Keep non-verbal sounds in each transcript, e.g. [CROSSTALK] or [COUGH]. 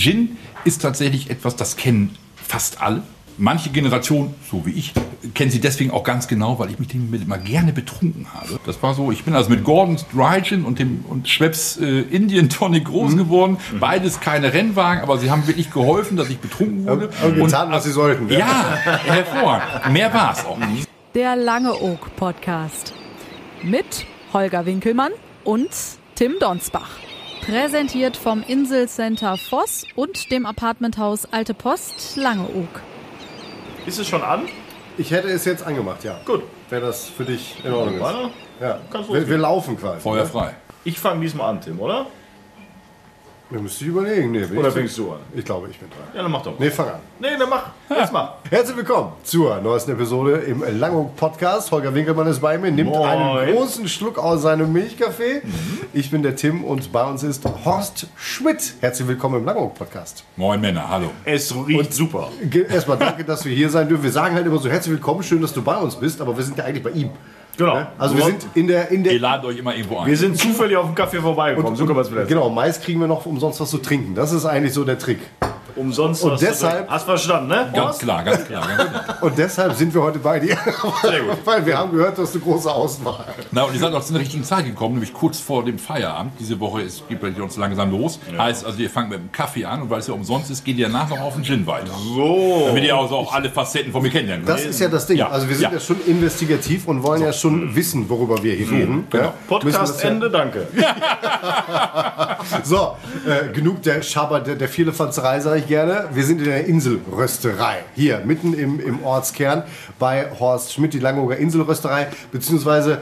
Gin ist tatsächlich etwas, das kennen fast alle. Manche Generationen, so wie ich, kennen sie deswegen auch ganz genau, weil ich mich damit immer gerne betrunken habe. Das war so, ich bin also mit Gordons Dry Gin und dem und Schweppes äh, Indian Tonic groß geworden. Beides keine Rennwagen, aber sie haben wirklich geholfen, dass ich betrunken wurde. Haben getan, was sie sollten. Ja, hervorragend. Mehr war es auch nicht. Der Lange Oak Podcast. Mit Holger Winkelmann und Tim Donsbach. Präsentiert vom Inselcenter Voss und dem Apartmenthaus Alte Post Langeoog. Ist es schon an? Ich hätte es jetzt angemacht, ja. Gut. Wäre das für dich in Ordnung ist. Warte. Ja. Kannst Wir, losgehen. wir laufen quasi. Feuer ne? frei. Ich fange diesmal an, Tim, oder? Wir müssen überlegen. Nee, bin Oder ich fängst du an? Ich glaube, ich bin dran. Ja, dann mach doch. Nee, fang an. Nee, dann mach. Jetzt mach. Herzlich willkommen zur neuesten Episode im Langung Podcast. Holger Winkelmann ist bei mir, nimmt Moin. einen großen Schluck aus seinem Milchkaffee. Ich bin der Tim und bei uns ist Horst Schmidt. Herzlich willkommen im Langung Podcast. Moin Männer, hallo. Es riecht super. Ge- Erstmal danke, dass wir hier sein dürfen. Wir sagen halt immer so herzlich willkommen, schön, dass du bei uns bist, aber wir sind ja eigentlich bei ihm. Genau. Ne? Also wir sind in der, in der Ihr ladet euch immer irgendwo ein. Wir sind zufällig auf dem Kaffee vorbeigekommen. so kann man es Genau, meist kriegen wir noch umsonst was zu trinken. Das ist eigentlich so der Trick. Umsonst. Und deshalb-. Hast verstanden, ne? Ganz Horst? klar, ganz klar, ganz klar. [LAUGHS] Und deshalb sind wir heute bei dir. Sehr gut. Weil wir haben gehört, du hast eine große Auswahl. Na, und ihr seid auch zu einer richtigen Zeit gekommen, nämlich kurz vor dem Feierabend. Diese Woche ist, geht bei uns langsam los. Heißt, also ihr fangt mit dem Kaffee an und weil es ja umsonst ist, geht ihr danach noch auf den Gin weiter. So. Damit ihr also auch alle Facetten von mir kennenlernen Das ist ja das Ding. Ja. Also wir sind ja, Ja. schon investigativ und wollen ja schon wissen, worüber wir hier reden. genau. Ja? Podcast das ja- Ende, danke. [LAUGHS] So, äh, genug der Schaber, der, der Vierlefanzerei, sage ich gerne. Wir sind in der Inselrösterei. Hier, mitten im, im Ortskern bei Horst Schmidt, die Langeoger Inselrösterei. Beziehungsweise,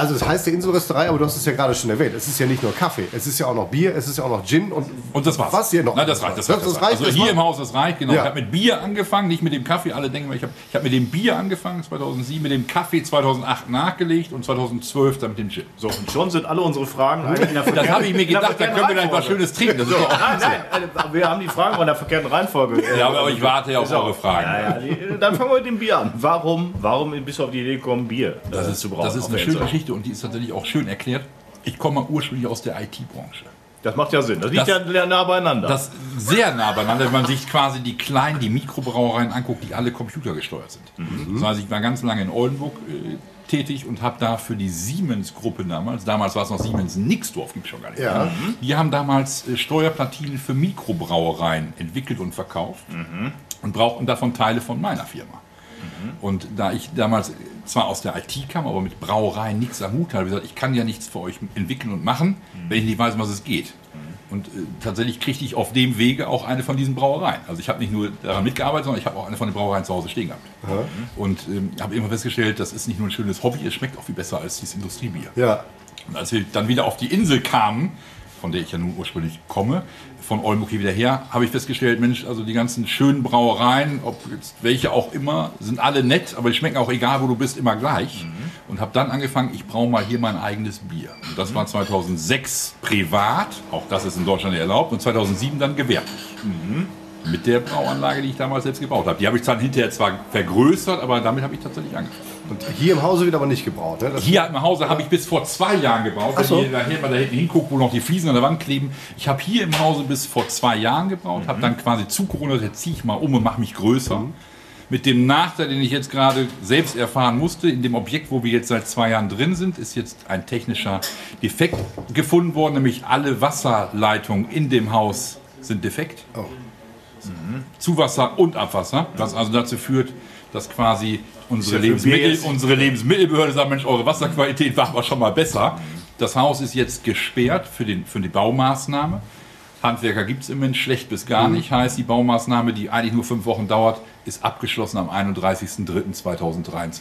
also es heißt der Inselrösterei, aber du hast es ja gerade schon erwähnt. Es ist ja nicht nur Kaffee, es ist ja auch noch Bier, es ist ja auch noch Gin und, Und das war's. Was hier noch? Nein, das reicht. Das, reicht, das, reicht. Also das hier war- im Haus, das reicht, genau. Ja. Ich habe mit Bier angefangen, nicht mit dem Kaffee. Alle denken, ich habe ich hab mit dem Bier angefangen 2007, mit dem Kaffee 2008 nachgelegt und 2012 dann mit dem Gin. So, und schon sind alle unsere Fragen eigentlich in der Das habe ich mir gedacht, da können wir gleich was. Schönes trinken. Das ist doch auch Nein, nein, äh, wir haben die Fragen in der verkehrten Reihenfolge. ja, aber ich warte ja auf eure Fragen. Ja, ja, die- dann fangen wir mit dem Bier an. Warum, warum bist du auf die Idee gekommen, Bier Das äh, ist, zu brauen? das ist eine schöne Insel? Geschichte und die ist tatsächlich auch schön erklärt. Ich komme ursprünglich aus der IT-Branche. Das macht ja Sinn. Das liegt Das- ja nah beieinander. Das sehr nah beieinander, wenn man sich quasi die kleinen, die Mikrobrauereien anguckt, die alle computergesteuert sind. Das heißt, ich war ganz lange in Oldenburg äh, tätig und habe da für die Siemens-Gruppe damals, damals war es noch Siemens Nixdorf, gibt es schon gar nicht. Ja. mehr. Die haben damals äh, Steuerplatinen für Mikrobrauereien entwickelt und verkauft und brauchten davon Teile von meiner Firma. Und da ich damals zwar aus der IT kam, aber mit Brauereien nichts am Hut ich gesagt, ich kann ja nichts für euch entwickeln und machen, wenn ich nicht weiß, was es geht. Und äh, tatsächlich kriegte ich auf dem Wege auch eine von diesen Brauereien. Also ich habe nicht nur daran mitgearbeitet, sondern ich habe auch eine von den Brauereien zu Hause stehen gehabt. Und ähm, habe immer festgestellt, das ist nicht nur ein schönes Hobby, es schmeckt auch viel besser als dieses Industriebier. Ja, Und als wir dann wieder auf die Insel kamen, von der ich ja nun ursprünglich komme, von Oldenburg hier wieder her, habe ich festgestellt, Mensch, also die ganzen schönen Brauereien, ob jetzt welche auch immer, sind alle nett, aber die schmecken auch egal, wo du bist, immer gleich. Und habe dann angefangen, ich braue mal hier mein eigenes Bier. Und das war 2006 privat, auch das ist in Deutschland erlaubt, und 2007 dann gewerblich. Mit der Brauanlage, die ich damals selbst gebaut habe. Die habe ich dann hinterher zwar vergrößert, aber damit habe ich tatsächlich angefangen. Und hier im Hause wird aber nicht gebraut. Ne? Hier im Hause habe ich bis vor zwei Jahren gebraut. Ach so. Wenn ihr da hinten, mal da hinten hinguckt, wo noch die Fliesen an der Wand kleben. Ich habe hier im Hause bis vor zwei Jahren gebraut, habe dann quasi zu Corona, jetzt ziehe ich mal um und mache mich größer. Mit dem Nachteil, den ich jetzt gerade selbst erfahren musste, in dem Objekt, wo wir jetzt seit zwei Jahren drin sind, ist jetzt ein technischer Defekt gefunden worden, nämlich alle Wasserleitungen in dem Haus sind defekt. Oh. Zuwasser und Abwasser, was also dazu führt, dass quasi unsere, Lebensmittel, unsere Lebensmittelbehörde sagt, Mensch, eure Wasserqualität war aber schon mal besser. Das Haus ist jetzt gesperrt für, den, für die Baumaßnahme. Handwerker gibt es im Moment schlecht bis gar Mhm. nicht. Heißt, die Baumaßnahme, die eigentlich nur fünf Wochen dauert, ist abgeschlossen am 31.03.2023.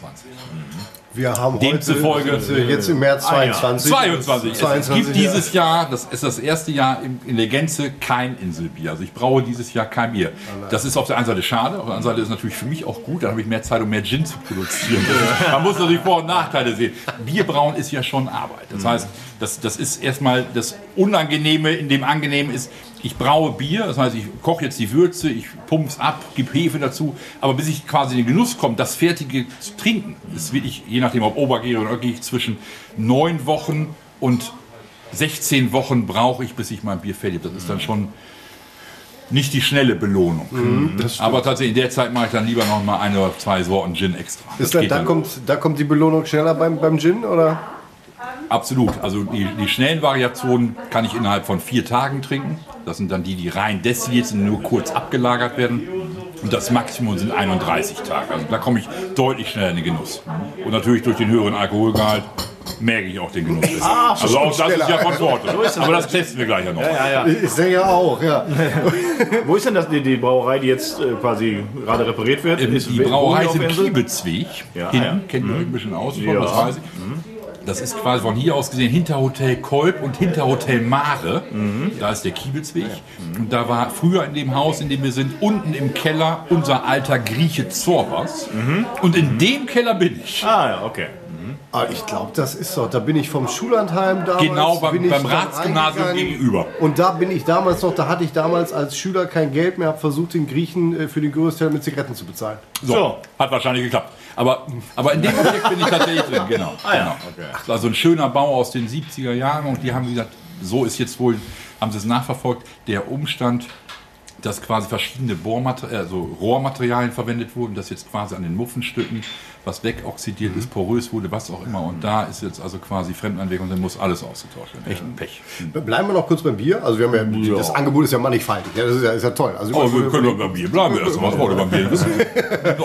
Wir haben heute Demzufolge- äh, jetzt im März Ah, ja. 22. 22. Es 22, gibt dieses Jahr, das ist das erste Jahr in, der Gänze kein Inselbier. Also ich braue dieses Jahr kein Bier. Das ist auf der einen Seite schade, auf der anderen Seite ist natürlich für mich auch gut. Dann habe ich mehr Zeit, um mehr Gin zu produzieren. [LAUGHS] Man muss natürlich Vor- und Nachteile sehen. Bierbrauen ist ja schon Arbeit. Das heißt, das, das ist erstmal das Unangenehme in dem Angenehmen ist, ich braue Bier, das heißt, ich koche jetzt die Würze, ich pump's ab, gebe Hefe dazu, aber bis ich quasi in den Genuss komme, das Fertige zu trinken, ist wirklich, je nachdem ob Obergehe oder Gehe zwischen neun Wochen und 16 Wochen brauche ich, bis ich mein Bier fertig habe. Das ist dann schon nicht die schnelle Belohnung. Mhm, das stimmt. Aber tatsächlich, in der Zeit mache ich dann lieber noch mal eine oder zwei Sorten Gin extra. Das Ist da, geht da, dann. kommt, da kommt die Belohnung schneller beim, beim Gin, oder? Absolut. Also die, die schnellen Variationen kann ich innerhalb von vier Tagen trinken. Das sind dann die, die rein destilliert sind, nur kurz abgelagert werden. Und das Maximum sind 31 Tage. Also da komme ich deutlich schneller in den Genuss. Und natürlich durch den höheren Alkoholgehalt merke ich auch den Genuss besser. also auch das ist ja von Vorteil. Aber das testen wir gleich ja noch. Ja, ja. Ich sehe ja auch, ja. [LAUGHS] Wo ist denn das, die, die Brauerei, die jetzt äh, quasi gerade repariert wird? Ähm, Ist- Die Brauerei der Insel? Kiebelsweg. Ja, Hinten, ja. Mhm. kennt ihr euch ein bisschen aus, Ja. Mhm. das weiß ich. Das ist quasi von hier aus gesehen hinter Hotel Kolb und hinter Hotel Mare. Mhm. Da ist der Kiebelsweg. Und da war früher in dem Haus, in dem wir sind, unten im Keller unser alter Grieche Zorbas. Und in dem Keller bin ich. Ah, ja, okay. Ah, ich glaube, das ist doch. Da bin ich vom Schullandheim damals. Genau beim- bin ich beim Ratsgymnasium gegenüber. Und da bin ich damals noch, da hatte ich damals als Schüler kein Geld mehr, habe versucht, den Griechen äh, für den Größteil mit Zigaretten zu bezahlen. So, So. hat wahrscheinlich geklappt. Aber, aber in dem Objekt bin ich tatsächlich drin, genau. Ah ja, genau. okay. Das war so ein schöner Bau aus den 70er Jahren und die haben gesagt, so ist jetzt wohl, haben sie es nachverfolgt, der Umstand, dass quasi verschiedene Bohrmater also Rohrmaterialien verwendet wurden, dass jetzt quasi an den Muffenstücken was wegoxidiert ist, porös wurde, was auch immer. Und da ist jetzt also quasi Fremdanwirkung und dann muss alles ausgetauscht werden. Echt ein Pech. Bleiben wir noch kurz beim Bier. Also wir haben ja, das Angebot ist ja mannigfaltig. Ja, das ist ja, ist ja toll. Also Oh, wir können doch beim Bier bleiben. Erst mal, was wollt ihr beim Bier wissen? [LAUGHS]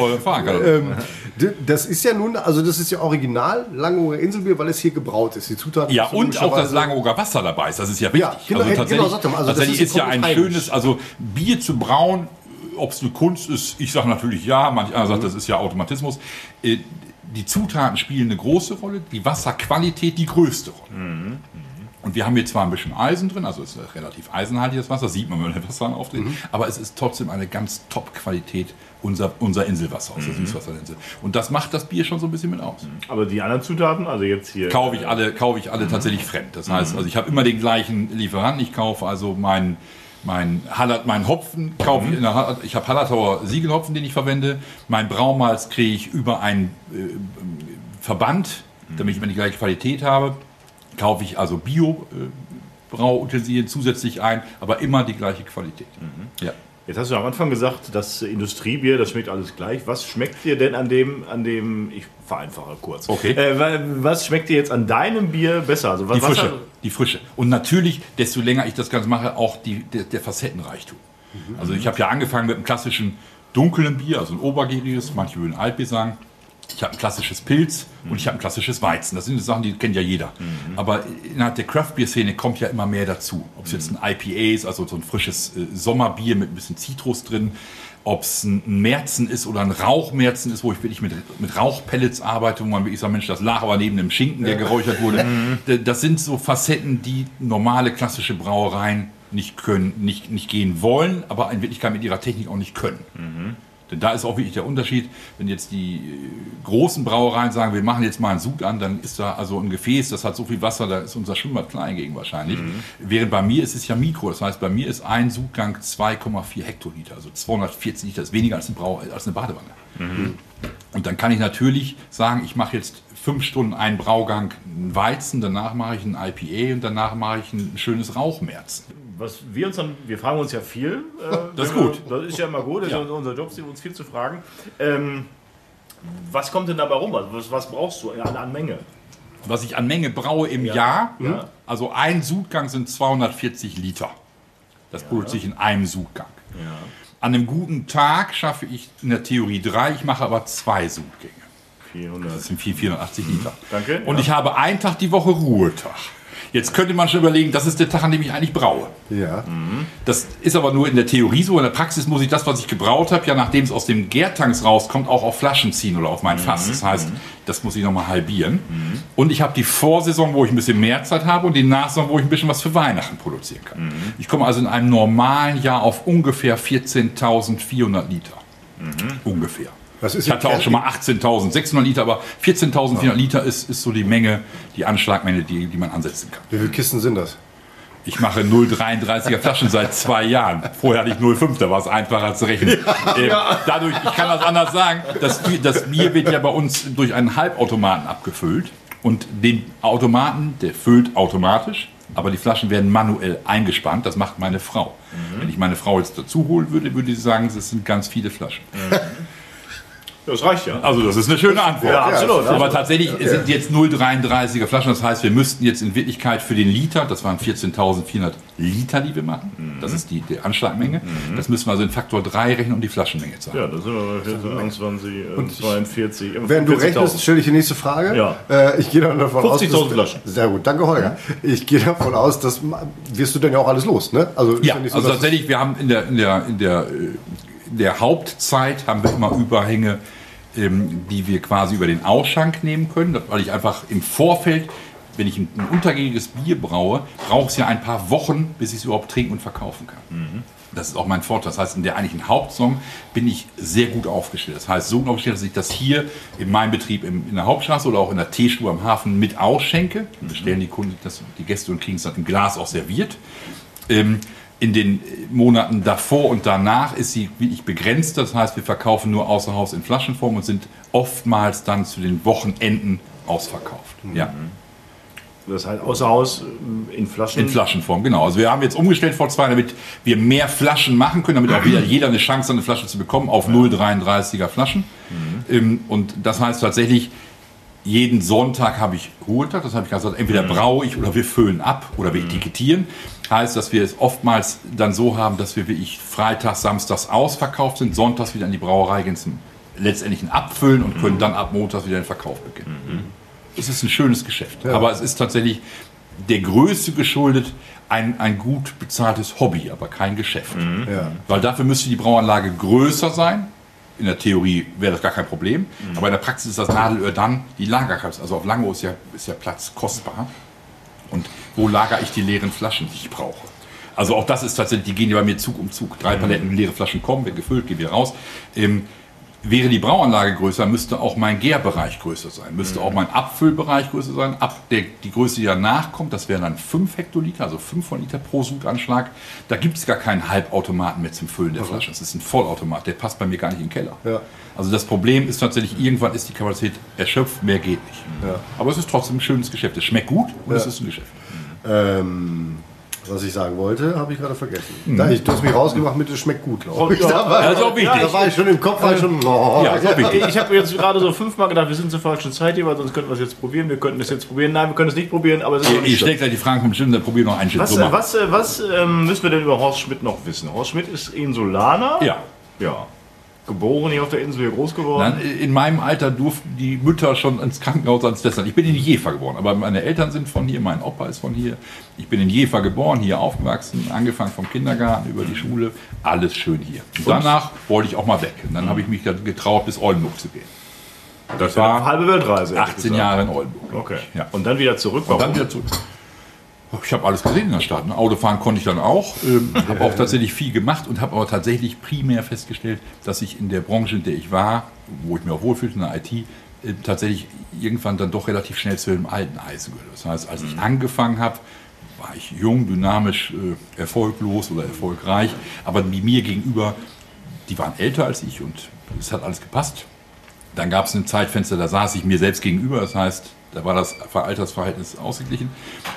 Ähm, D- Das ist ja nun, also das ist ja original Langeoger Inselbier, weil es hier gebraut ist. Die Zutaten Ja, und auch das Langeoger Wasser dabei ist. Das ist ja wichtig. Ja, genau, also genau, tatsächlich, er mal. Also das tatsächlich ist ist, ja ein schönes, also Bier zu brauen, ob es eine Kunst ist, ich sage natürlich ja, manch einer sagt, das ist ja Automatismus. Äh, Die Zutaten spielen eine große Rolle, die Wasserqualität die größte Rolle. Und wir haben hier zwar ein bisschen Eisen drin, also es ist relativ eisenhaltiges Wasser, sieht man, wenn man Wasser aufdreht, aber es ist trotzdem eine ganz Top-Qualität unser, unser Inselwasser aus der Süßwasserinsel. Und das macht das Bier schon so ein bisschen mit aus Aber die anderen Zutaten, also jetzt hier. kaufe ich alle, kaufe ich alle tatsächlich fremd. Das heißt, also ich habe immer den gleichen Lieferanten. Ich kaufe also meinen mein Hallat, mein Hopfen kaufe ich in der Hallat, ich habe Hallertauer Siegelhopfen, den ich verwende. Mein Braumalz kriege ich über einen äh, Verband, damit ich immer die gleiche Qualität habe. Kaufe ich also Bio äh, Brauutensilien zusätzlich ein, aber immer die gleiche Qualität. Ja. Jetzt hast du am Anfang gesagt, das Industriebier, das schmeckt alles gleich. Was schmeckt dir denn an dem, an dem, ich vereinfache kurz. Okay. Äh, wa- was schmeckt dir jetzt an deinem Bier besser? Also was, Die Frische, was- die Frische. Und natürlich, desto länger ich das Ganze mache, auch die, der, der Facettenreichtum. Also ich habe ja angefangen mit einem klassischen dunklen Bier, also ein obergäriges, manche würden Altbier sagen. Ich habe ein klassisches Pilz und ich habe ein klassisches Weizen. Das sind Sachen, die kennt ja jeder. Aber innerhalb der Craft-Bier-Szene kommt ja immer mehr dazu. Ob es jetzt ein IPA ist, also so ein frisches äh, Sommerbier mit ein bisschen Zitrus drin, ob es ein Märzen ist oder ein Rauchmärzen ist, wo ich wirklich mit, mit Rauchpellets arbeite, wo man wirklich sagt, Mensch, das lag aber neben dem Schinken, der geräuchert wurde. [LAUGHS] D- Das sind so Facetten, die normale klassische Brauereien nicht können, nicht, nicht gehen wollen, aber in Wirklichkeit mit ihrer Technik auch nicht können. Denn da ist auch wirklich der Unterschied, wenn jetzt die äh, großen Brauereien sagen, wir machen jetzt mal einen Sud an, dann ist da also ein Gefäß, das hat so viel Wasser, da ist unser Schwimmbad klein gegen wahrscheinlich. Während bei mir ist es ja Mikro, das heißt, bei mir ist ein Sudgang 2,4 Hektoliter, also 240 Liter, ist weniger als eine, Brau als eine Badewanne. Und dann kann ich natürlich sagen, ich mache jetzt fünf Stunden einen Braugang einen Weizen, danach mache ich ein IPA und danach mache ich ein schönes Rauchmärzen. Was wir uns dann, wir fragen uns ja viel. Äh, Das ist wenn wir- gut. Das ist ja immer gut, das Ja. ist ja unser Job, uns viel zu fragen. Ähm, was kommt denn dabei rum? Was, was brauchst du an, an Menge? Was ich an Menge braue im Jahr, ja. also ein Sudgang sind 240 Liter. Das produziere ich in einem Sudgang. An einem guten Tag schaffe ich in der Theorie drei, ich mache aber zwei Sudgänge. 400. Das sind 4, 480 Liter. Danke, Und ja. ich habe einen Tag die Woche Ruhetag. Jetzt könnte man schon überlegen, das ist der Tag, an dem ich eigentlich braue. Ja. Das ist aber nur in der Theorie so. In der Praxis muss ich das, was ich gebraut habe, ja nachdem es aus dem Gärtanks rauskommt, auch auf Flaschen ziehen oder auf mein Fass. Das heißt, das muss ich nochmal halbieren. Und ich habe die Vorsaison, wo ich ein bisschen mehr Zeit habe und die Nachsaison, wo ich ein bisschen was für Weihnachten produzieren kann. Ich komme also in einem normalen Jahr auf ungefähr 14.400 Liter. Ungefähr. Das ist ich hatte auch schon mal 18.600 Liter, aber 14.400 Liter ist, ist so die Menge, die Anschlagmenge, die, die man ansetzen kann. Wie viele Kisten sind das? Ich mache 0,33er Flaschen seit zwei Jahren. Vorher hatte ich 0,5, da war es einfacher zu rechnen. Ähm, Dadurch, ich kann das anders sagen, das das Bier wird ja bei uns durch einen Halbautomaten abgefüllt. Und den Automaten, der füllt automatisch. aber die Flaschen werden manuell eingespannt. Das macht meine Frau. Wenn ich meine Frau jetzt dazu holen würde, würde sie sagen, es sind ganz viele Flaschen. Das reicht ja. Also das ist eine schöne Antwort. Ja, absolut. Aber tatsächlich sind jetzt 0,33er Flaschen. Das heißt, wir müssten jetzt in Wirklichkeit für den Liter, das waren 14.400 Liter, die wir machen. Das ist die, die Anschlagmenge. Das müssen wir also in Faktor 3 rechnen, um die Flaschenmenge zu haben. Ja, da sind wir bei 21, äh, 42. Während du 40.000. rechnest, stelle ich die nächste Frage. Ja. Äh, ich gehe dann davon aus. 50.000 dass- Flaschen. Sehr gut, danke Holger. Ich gehe davon aus, dass wirst du dann ja auch alles los, ne? Also Ja, so, also tatsächlich, wir haben in der, in der, in der, äh, in der Hauptzeit haben wir immer Überhänge, ähm, die wir quasi über den Ausschank nehmen können, weil ich einfach im Vorfeld, wenn ich ein, ein untergängiges Bier braue, brauche es ja ein paar Wochen, bis ich es überhaupt trinken und verkaufen kann. Das ist auch mein Vorteil. Das heißt, in der eigentlichen Hauptsaison bin ich sehr gut aufgestellt. Das heißt, so gut aufgestellt, dass ich das hier in meinem Betrieb in der Hauptstraße oder auch in der Teestube am Hafen mit ausschenke. Dann bestellen die Kunden das, die Gäste und kriegen es dann im Glas auch serviert. Ähm, in den Monaten davor und danach ist sie wirklich begrenzt. Das heißt, wir verkaufen nur außer Haus in Flaschenform und sind oftmals dann zu den Wochenenden ausverkauft. Ja. Das heißt, außer Haus äh, in Flaschen. In Flaschenform, genau. Also wir haben jetzt umgestellt vor zwei, damit wir mehr Flaschen machen können, damit auch wieder [CLEARS THROAT] jeder eine Chance hat, eine Flasche zu bekommen auf 0,33er Flaschen. Ähm, Und das heißt tatsächlich, jeden Sonntag habe ich Ruhetag. Das habe ich gesagt, entweder braue ich oder wir füllen ab oder wir etikettieren. Heißt, dass wir es oftmals dann so haben, dass wir wirklich freitags, samstags ausverkauft sind, sonntags wieder in die Brauerei gehen zum letztendlichen Abfüllen und können dann ab montags wieder den Verkauf beginnen. Es ist ein schönes Geschäft. Aber es ist tatsächlich der Größe geschuldet ein, ein gut bezahltes Hobby, aber kein Geschäft. Ja. Weil dafür müsste die Brauanlage größer sein. In der Theorie wäre das gar kein Problem. Aber in der Praxis ist das Nadelöhr dann die Lagerkapsel. Also auf Lango ist ja, ist ja Platz kostbar. Und wo lagere ich die leeren Flaschen, die ich brauche? Also auch das ist tatsächlich, die gehen ja bei mir Zug um Zug. Drei Paletten leere Flaschen kommen, wird gefüllt, gehen wir raus. Ähm, wäre die Brauanlage größer, müsste auch mein Gärbereich größer sein, müsste auch mein Abfüllbereich größer sein. Ab der, die Größe, die danach kommt, das wären dann 5 Hektoliter, also 500 Liter pro Suganschlag. Da gibt es gar keinen Halbautomaten mehr zum Füllen der Flasche. Das ist ein Vollautomat, der passt bei mir gar nicht in den Keller. Ja. Also das Problem ist tatsächlich, irgendwann ist die Kapazität erschöpft, mehr geht nicht. Ja. Aber es ist trotzdem ein schönes Geschäft. Es schmeckt gut und es ist ein Geschäft. Ähm, was ich sagen wollte, habe ich gerade vergessen. Da ich, du hast mich rausgemacht mit, es schmeckt gut, glaube ich. Ja, Da war, Das ist auch wichtig. da war ich schon im Kopf, war ich schon. Oh, Ja, ist auch wichtig. Ich habe jetzt gerade so fünfmal gedacht, wir sind zur falschen Zeit hier, weil sonst könnten wir es jetzt probieren. Wir könnten es jetzt probieren. Nein, wir können es nicht probieren, aber es ist auch nicht schlimm. stellt gleich die Fragen vom Stimmen, dann probieren wir noch einen Schritt. Was, äh, machen. was, äh, was ähm, müssen wir denn über Horst Schmidt noch wissen? Horst Schmidt ist Insulaner. Ja. Ja. Geboren hier auf der Insel, hier groß geworden. Dann, in meinem Alter durften die Mütter schon ins Krankenhaus ans Deshalb. Ich bin in Jever geboren, aber meine Eltern sind von hier, mein Opa ist von hier. Ich bin in Jever geboren, hier aufgewachsen, angefangen vom Kindergarten über die Schule, alles schön hier. Und danach wollte ich auch mal weg. Und dann habe ich mich dann getraut, bis Oldenburg zu gehen. Das Eine war halbe Weltreise. ehrlich 18 gesagt. Jahre in Oldenburg. Okay. Ja. Und dann wieder zurück. Und dann wieder zurück. Ich habe alles gesehen in der Stadt. Ne? Autofahren konnte ich dann auch. Ähm, habe auch tatsächlich viel gemacht und habe aber tatsächlich primär festgestellt, dass ich in der Branche, in der ich war, wo ich mir auch wohlfühlte, in der IT, äh, tatsächlich irgendwann dann doch relativ schnell zu dem alten Eisen gehört. Das heißt, als ich angefangen habe, war ich jung, dynamisch, äh, erfolglos oder erfolgreich. Aber die mir gegenüber, die waren älter als ich und es hat alles gepasst. Dann gab es ein Zeitfenster, da saß ich mir selbst gegenüber, das heißt, da war das Altersverhältnis ausgeglichen.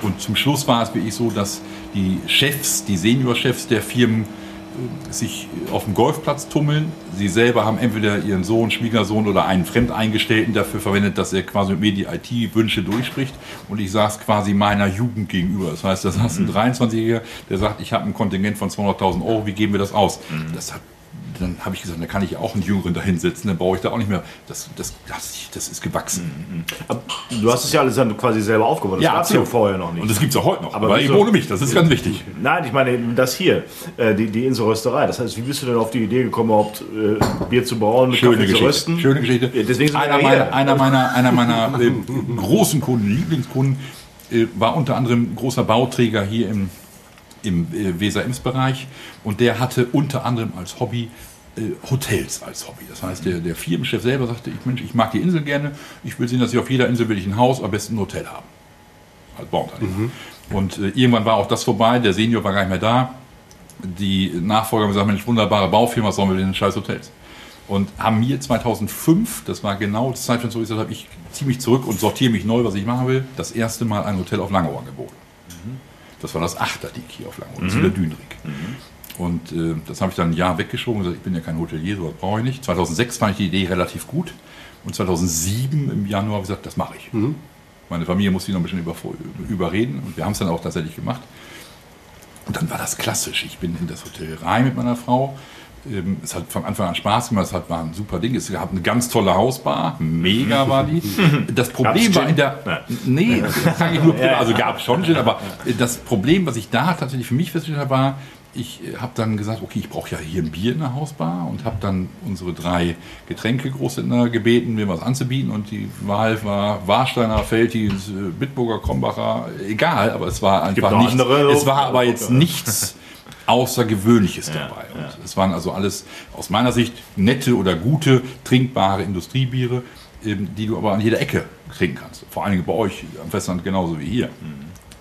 Und zum Schluss war es wirklich so, dass die Chefs, die Seniorchefs der Firmen äh, sich auf dem Golfplatz tummeln. Sie selber haben entweder ihren Sohn, Schwiegersohn oder einen Fremdeingestellten dafür verwendet, dass er quasi mit mir die IT-Wünsche durchspricht. Und ich saß quasi meiner Jugend gegenüber. Das heißt, da saß ein 23-Jähriger, der sagt, ich habe ein Kontingent von 200.000 Euro, wie geben wir das aus? Das hat dann habe ich gesagt, da kann ich ja auch einen Jüngeren da hinsetzen, dann brauche ich da auch nicht mehr. Das, das, das, das ist gewachsen. Aber Du hast es ja alles dann quasi selber aufgebaut. Das gab's ja vorher noch nicht. Und das gibt es auch heute noch. Aber eben ohne mich, das ist ganz wichtig. Nein, ich meine das hier, äh, die, die Inselrösterei. Das heißt, wie bist du denn auf die Idee gekommen, überhaupt äh, Bier zu brauen, mit Schöne Kaffee zu Geschichte. rösten? Schöne Geschichte. Ja, deswegen einer, ja meiner, einer meiner, einer meiner äh, großen Kunden, Lieblingskunden, war unter anderem großer Bauträger hier im, im äh, Weser-Ems-Bereich. Und der hatte unter anderem als Hobby äh, Hotels als Hobby. Das heißt, der, der Firmenchef selber sagte, ich, Mensch, ich mag die Insel gerne. Ich will sehen, dass ich auf jeder Insel will ich ein Haus, am besten ein Hotel haben. Als Bauunternehmer. Und äh, irgendwann war auch das vorbei. Der Senior war gar nicht mehr da. Die Nachfolger haben gesagt, Mensch, wunderbare Baufirma, was sollen wir denn in scheiß Hotels? Und haben mir 2005, das war genau das Zeitfenster, wo ich gesagt habe, ich ziehe mich zurück und sortiere mich neu, was ich machen will, das erste Mal ein Hotel auf Langeohr angeboten. Das war das Achterdeck hier auf Langeoog, das ist wieder Dünrig. Und äh, das habe ich dann ein Jahr weggeschoben und gesagt, ich bin ja kein Hotelier, sowas brauche ich nicht. 2006 fand ich die Idee relativ gut. Und 2007 im Januar habe ich gesagt, das mache ich. Meine Familie musste ich noch ein bisschen über, überreden und wir haben es dann auch tatsächlich gemacht. Und dann war das klassisch. Ich bin in das Hotel rein mit meiner Frau. Ähm, Es hat von Anfang an Spaß gemacht, es hat, war ein super Ding. Es gab eine ganz tolle Hausbar, mega war die. [LAUGHS] Das Problem war in der. Nee, das [LAUGHS] kann ich nur. Also gab es schon Gin, aber das Problem, was ich da tatsächlich für mich festgestellt habe, war, ich habe dann gesagt, okay, ich brauche ja hier ein Bier in der Hausbar und habe dann unsere drei Getränke-Großhändler gebeten, mir was anzubieten und die Wahl war Warsteiner, Feltis, äh, Bitburger, Krombacher, egal, aber es war einfach nichts. es war aber jetzt nichts [LAUGHS] Außergewöhnliches dabei. Und es waren also alles aus meiner Sicht nette oder gute, trinkbare Industriebiere, ähm, die du aber an jeder Ecke trinken kannst. Vor allen Dingen bei euch am Festland genauso wie hier.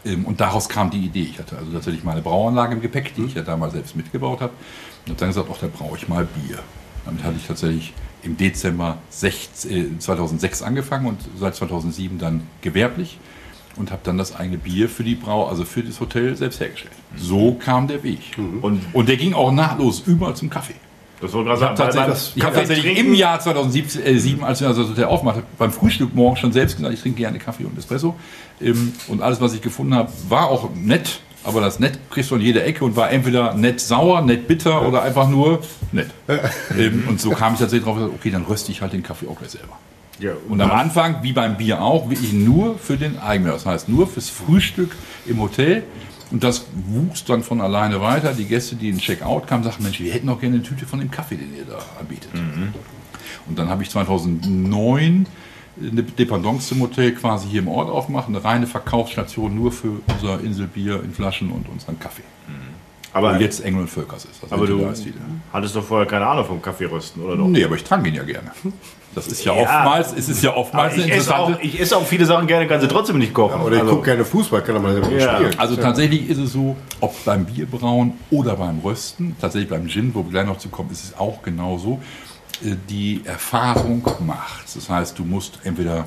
Ähm, Und daraus kam die Idee. Ich hatte also tatsächlich meine Brauanlage im Gepäck, die ich ja damals selbst mitgebaut habe. Und habe dann gesagt, ach, da brauche ich mal Bier. Damit hatte ich tatsächlich im Dezember 16, äh, 2006 angefangen und seit 2007 dann gewerblich und habe dann das eigene Bier für die Brau, also für das Hotel selbst hergestellt. So kam der Weg. Und Und der ging auch nahtlos überall zum Kaffee. das wollte gerade Ich habe sagen, tatsächlich, ich hab Kaffee tatsächlich im Jahr 2007, äh, als wir das Hotel aufmachten, beim Frühstück morgens schon selbst gesagt, ich trinke gerne Kaffee und Espresso. Ähm, und alles, was ich gefunden habe, war auch nett. Aber das nett kriegst du an jeder Ecke und war entweder nett sauer, nett bitter oder einfach nur nett. ähm, und so kam ich tatsächlich drauf, okay, dann röste ich halt den Kaffee auch gleich selber. Ja, Und am Anfang, wie beim Bier auch, wirklich nur für den eigenen. Das heißt, nur fürs Frühstück im Hotel. Und das wuchs dann von alleine weiter. Die Gäste, die in Checkout kamen, sagten, Mensch, wir hätten auch gerne eine Tüte von dem Kaffee, den ihr da anbietet. Und dann habe ich 2009 eine Dependance zum Hotel quasi hier im Ort aufgemacht. Eine reine Verkaufsstation nur für unser Inselbier in Flaschen und unseren Kaffee. Aber, Wo jetzt Engel und Völkers ist. Das aber du hattest doch vorher keine Ahnung vom Kaffeerösten, oder doch? Nee, aber ich trank ihn ja gerne. Das ist ja, Ja. oftmals, es ist ja Aber oftmals ich, esse auch, ich esse auch viele Sachen gerne, kann sie trotzdem nicht kochen. Oder ich Also- gucke gerne Fußball, kann mal selber Ja. spielen. Also tatsächlich ist es so, ob beim Bierbrauen oder beim Rösten, tatsächlich beim Gin, wo wir gleich noch zu kommen, ist es auch genauso, äh, die Erfahrung macht. Das heißt, du musst entweder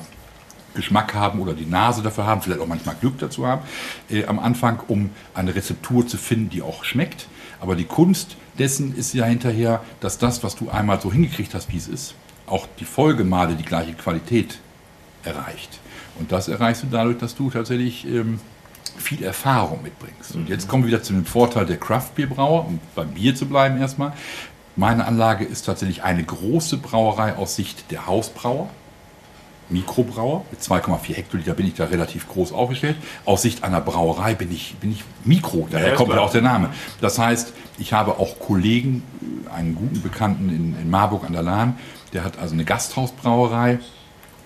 Geschmack haben oder die Nase dafür haben, vielleicht auch manchmal Glück dazu haben, äh, am Anfang, um eine Rezeptur zu finden, die auch schmeckt. Aber die Kunst dessen ist ja hinterher, dass das, was du einmal so hingekriegt hast, wie es ist, auch die Folgemale die gleiche Qualität erreicht. Und das erreichst du dadurch, dass du tatsächlich ähm, viel Erfahrung mitbringst. Und jetzt kommen wir wieder zu dem Vorteil der Craft-Bier-Brauer, um beim Bier zu bleiben erstmal. Meine Anlage ist tatsächlich eine große Brauerei aus Sicht der Hausbrauer. Mikrobrauer mit 2,4 Hektoliter bin ich da relativ groß aufgestellt. Aus Sicht einer Brauerei bin ich, bin ich Mikro, daher Ja, kommt ja auch der Name. Das heißt, ich habe auch Kollegen, äh, einen guten Bekannten in, in Marburg an der Lahn, der hat also eine Gasthausbrauerei.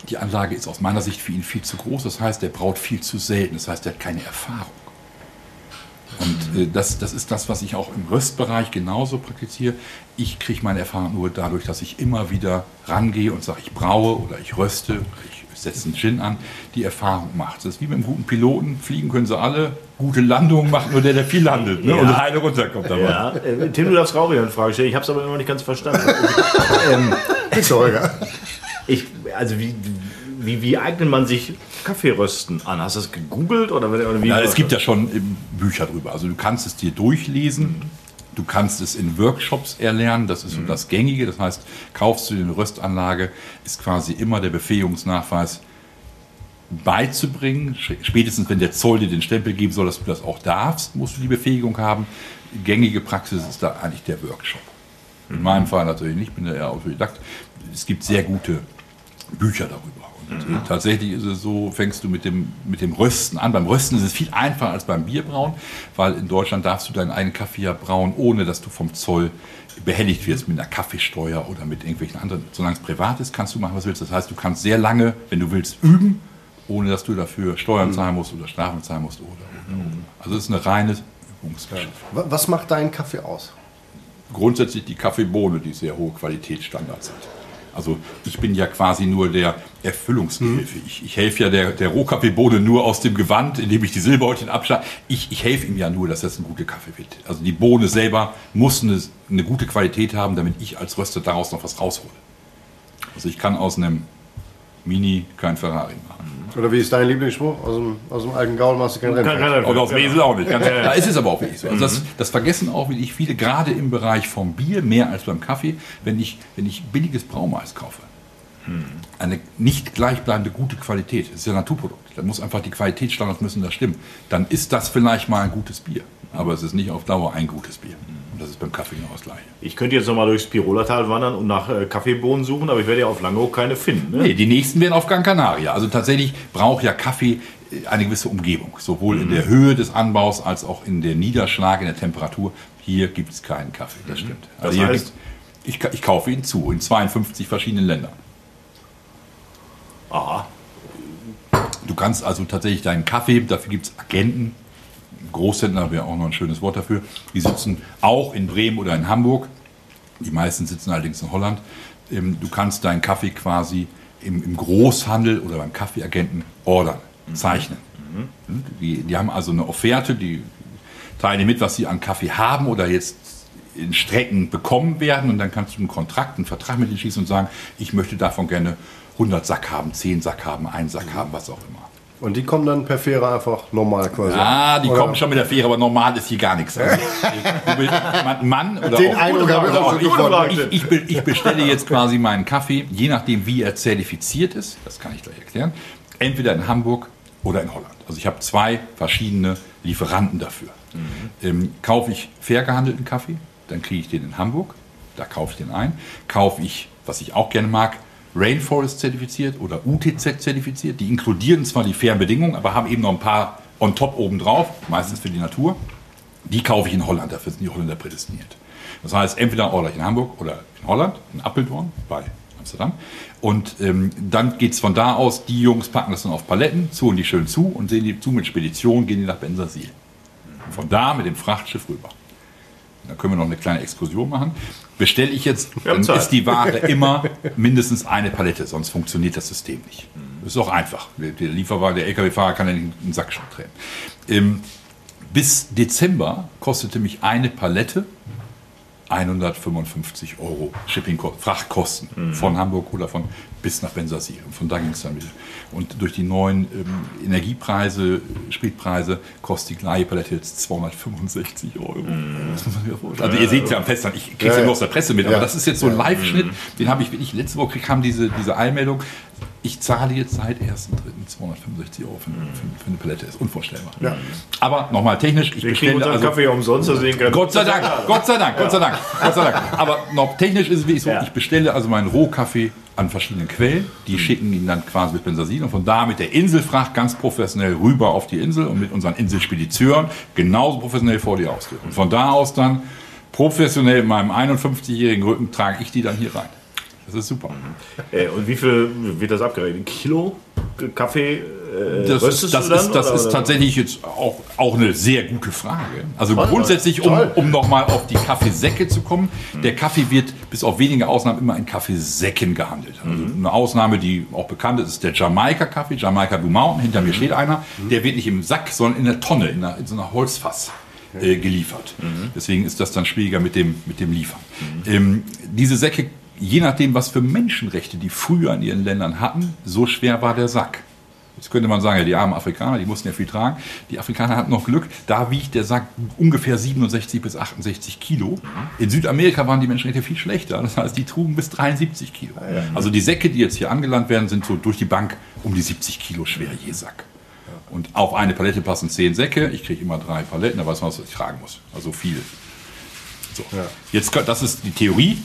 Die Anlage ist aus meiner Sicht für ihn viel zu groß. Das heißt, er braut viel zu selten. Das heißt, er hat keine Erfahrung. Und äh, das, das ist das, was ich auch im Röstbereich genauso praktiziere. Ich kriege meine Erfahrung nur dadurch, dass ich immer wieder rangehe und sage, ich braue oder ich röste, ich setze einen Gin an, die Erfahrung macht. Das ist wie mit einem guten Piloten. Fliegen können sie alle. Gute Landungen macht nur der, der viel landet ne? Ja. und heile runterkommt dabei. Ja, äh, Tim, du darfst auch wieder eine Frage stellen. Ich habe es aber immer noch nicht ganz verstanden. [LAUGHS] Bitte, Holger. ich, also wie, wie, wie eignet man sich Kaffeerösten an? Hast du das gegoogelt oder, oder wie? Ja, es gibt ja schon ähm, Bücher drüber. Also du kannst es dir durchlesen. Du kannst es in Workshops erlernen, das ist so das Gängige. Das heißt, kaufst du dir eine Röstanlage, ist quasi immer der Befähigungsnachweis beizubringen. Spätestens, wenn der Zoll dir den Stempel geben soll, dass du das auch darfst, musst du die Befähigung haben. Gängige Praxis ist da eigentlich der Workshop. In meinem Fall natürlich nicht, ich bin ja eher Autodidakt. Es gibt sehr gute Bücher darüber. Äh, tatsächlich ist es so, fängst du mit dem, mit dem Rösten an. Beim Rösten ist es viel einfacher als beim Bierbrauen, weil in Deutschland darfst du deinen eigenen Kaffee ja brauen, ohne dass du vom Zoll behelligt wirst mit einer Kaffeesteuer oder mit irgendwelchen anderen. Solange es privat ist, kannst du machen, was du willst. Das heißt, du kannst sehr lange, wenn du willst, üben, ohne dass du dafür Steuern zahlen musst oder Strafen zahlen musst. Oder, oder, oder. Also es ist eine reine Übungsgeschichte. Wa- Was macht deinen Kaffee aus? grundsätzlich die Kaffeebohne, die sehr hohe Qualitätsstandards hat. Also ich bin ja quasi nur der Erfüllungsgehilfe. Ich, ich helfe ja der, der Rohkaffeebohne nur aus dem Gewand, indem ich die Silberhäutchen abschneide. Ich, ich helfe ihm ja nur, dass das ein guter Kaffee wird. Also die Bohne selber muss eine, eine gute Qualität haben, damit ich als Röster daraus noch was raushole. Also ich kann aus einem Mini kein Ferrari machen. Oder wie ist dein Lieblingsspruch? Aus dem, aus dem alten Gaul machst du kein Rennpferd. Oder auf dem Esel auch nicht. Ganz, da ist es aber auch wirklich so. Also das, Mhm. das vergessen auch wirklich viele, gerade im Bereich vom Bier, mehr als beim Kaffee, wenn ich, wenn ich billiges Braumais kaufe. Eine nicht gleichbleibende gute Qualität, das ist ja ein Naturprodukt. Da muss einfach die Qualitätsstandards müssen da stimmen. Dann ist das vielleicht mal ein gutes Bier. Aber es ist nicht auf Dauer ein gutes Bier. Und das ist beim Kaffee genau das gleiche. Ich könnte jetzt nochmal durchs Pirolertal wandern und nach äh, Kaffeebohnen suchen, aber ich werde ja auf Langeoog keine finden. Ne? Nee, die nächsten werden auf Gran Canaria. Also tatsächlich braucht ja Kaffee äh, eine gewisse Umgebung. Sowohl in der Höhe des Anbaus als auch in der Niederschlag, in der Temperatur. Hier gibt es keinen Kaffee, das stimmt. Das hier heißt? ich, ich kaufe ihn zu in 52 verschiedenen Ländern. Aha. Du kannst also tatsächlich deinen Kaffee, dafür gibt es Agenten, Großhändler wäre auch noch ein schönes Wort dafür, die sitzen auch in Bremen oder in Hamburg. Die meisten sitzen allerdings in Holland. Ähm, Du kannst deinen Kaffee quasi im, Großhandel oder beim Kaffeeagenten ordern, zeichnen. Die, die haben also eine Offerte, die teilen dir mit, was sie an Kaffee haben oder jetzt in Strecken bekommen werden und dann kannst du einen Kontrakt, einen Vertrag mit ihnen schließen und sagen, ich möchte davon gerne 100 Sack haben, 10 Sack haben, einen Sack haben, was auch immer. Und die kommen dann per Fähre einfach normal quasi. Ah, die Oder- kommen schon mit der Fähre, aber normal ist hier gar nichts. Also, Mann, oder Den auch, ich oder auch auch so ich, bestelle jetzt quasi meinen Kaffee, je nachdem wie er zertifiziert ist, das kann ich gleich erklären, entweder in Hamburg oder in Holland. Also ich habe zwei verschiedene Lieferanten dafür. Ähm, kaufe ich fair gehandelten Kaffee, dann kriege ich den in Hamburg, da kaufe ich den ein. Kaufe ich, was ich auch gerne mag, Rainforest zertifiziert oder UTZ zertifiziert. Die inkludieren zwar die fairen Bedingungen, aber haben eben noch ein paar on top obendrauf, meistens für die Natur. Die kaufe ich in Holland, dafür sind die Holländer prädestiniert. Das heißt, entweder in Hamburg oder in Holland, in Apeldoorn bei Amsterdam. Und ähm, dann geht es von da aus, die Jungs packen das dann auf Paletten, zuholen die schön zu und sehen die zu mit Spedition, gehen die nach Bensersiel. Von da mit dem Frachtschiff rüber. Da können wir noch eine kleine Exkursion machen. Bestelle ich jetzt, dann ist die Ware [LAUGHS] immer mindestens eine Palette, sonst funktioniert das System nicht. Das ist auch einfach. Der Lieferwagen, der LKW-Fahrer kann ja nicht einen Sack schon drehen. Ähm, bis Dezember kostete mich eine Palette 155 Euro Shipping Frachtkosten Mhm. von Hamburg oder von bis nach. Und von da ging es dann wieder. Und durch die neuen ähm, Energiepreise, Spritpreise, kostet die gleiche Palette jetzt 265 Euro. Das muss man sich ja vorstellen. Also ihr seht ja am Festland, ich kriege es ja nur aus der Presse mit, aber Ja. das ist jetzt so ein Live-Schnitt, den habe ich wirklich, letzte Woche kam diese, diese Eilmeldung, ich zahle jetzt seit 1.3. 265 Euro für, für, für eine Palette. Ist unvorstellbar. Aber nochmal technisch, ich Wir kriegen bestelle unseren also... Kaffee ja umsonst, deswegen kann Gott sei Dank, Gott sei Dank, Gott sei Dank, Gott sei Dank. Aber noch technisch ist es wirklich so, Ja. ich bestelle also meinen Rohkaffee an verschiedenen Quellen. Die schicken ihn dann quasi mit Bensasil und von da mit der Inselfracht ganz professionell rüber auf die Insel und mit unseren Inselspediteuren genauso professionell vor die Haustür. Und von da aus dann professionell in meinem 51-jährigen Rücken trage ich die dann hier rein. Das ist super. Äh, und wie viel wird das abgerechnet? Kilo Kaffee äh, Das, ist, das, dann? ist, das ist tatsächlich jetzt auch, auch eine sehr gute Frage. Also grundsätzlich, um, Toll. um nochmal auf die Kaffeesäcke zu kommen, der Kaffee wird bis auf wenige Ausnahmen immer in Kaffeesäcken gehandelt. Also eine Ausnahme, die auch bekannt ist, ist der Jamaika-Kaffee, Jamaika Blue Mountain. Hinter mir steht einer. Der wird nicht im Sack, sondern in der Tonne, in, einer, in so einer Holzfass. Äh, geliefert. Deswegen ist das dann schwieriger mit dem, mit dem Liefern. Ähm, diese Säcke, je nachdem, was für Menschenrechte die früher in ihren Ländern hatten, so schwer war der Sack. Jetzt könnte man sagen, ja, die armen Afrikaner, die mussten ja viel tragen. Die Afrikaner hatten noch Glück, da wiegt der Sack ungefähr 67 bis 68 Kilo. In Südamerika waren die Menschenrechte viel schlechter. Das heißt, die trugen bis 73 Kilo. Also die Säcke, die jetzt hier angelandet werden, sind so durch die Bank um die 70 Kilo schwer je Sack. Und auf eine Palette passen 10 Säcke. Ich kriege immer drei Paletten, da weiß man, was ich tragen muss. Also viel. So. Jetzt, das ist die Theorie.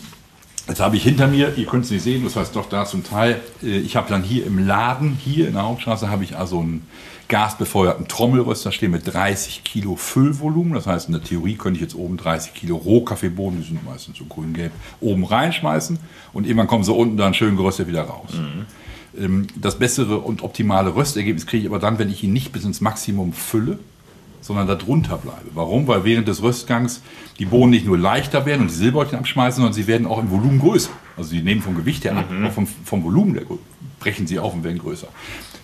Jetzt habe ich hinter mir, ihr könnt es nicht sehen, das heißt doch da zum Teil, äh, ich habe dann hier im Laden, hier in der Hauptstraße, habe ich also einen gasbefeuerten Trommelröster stehen mit 30 Kilo Füllvolumen. Das heißt, in der Theorie könnte ich jetzt oben 30 Kilo Rohkaffeebohnen, die sind meistens so grün-gelb, oben reinschmeißen und irgendwann kommen sie unten dann schön geröstet wieder raus. Ähm, Das bessere und optimale Röstergebnis kriege ich aber dann, wenn ich ihn nicht bis ins Maximum fülle, sondern darunter bleibe. Warum? Weil während des Röstgangs die Bohnen nicht nur leichter werden und die Silberchen abschmeißen, sondern sie werden auch im Volumen größer. Also sie nehmen vom Gewicht her ab, auch vom, vom Volumen der, brechen sie auf und werden größer.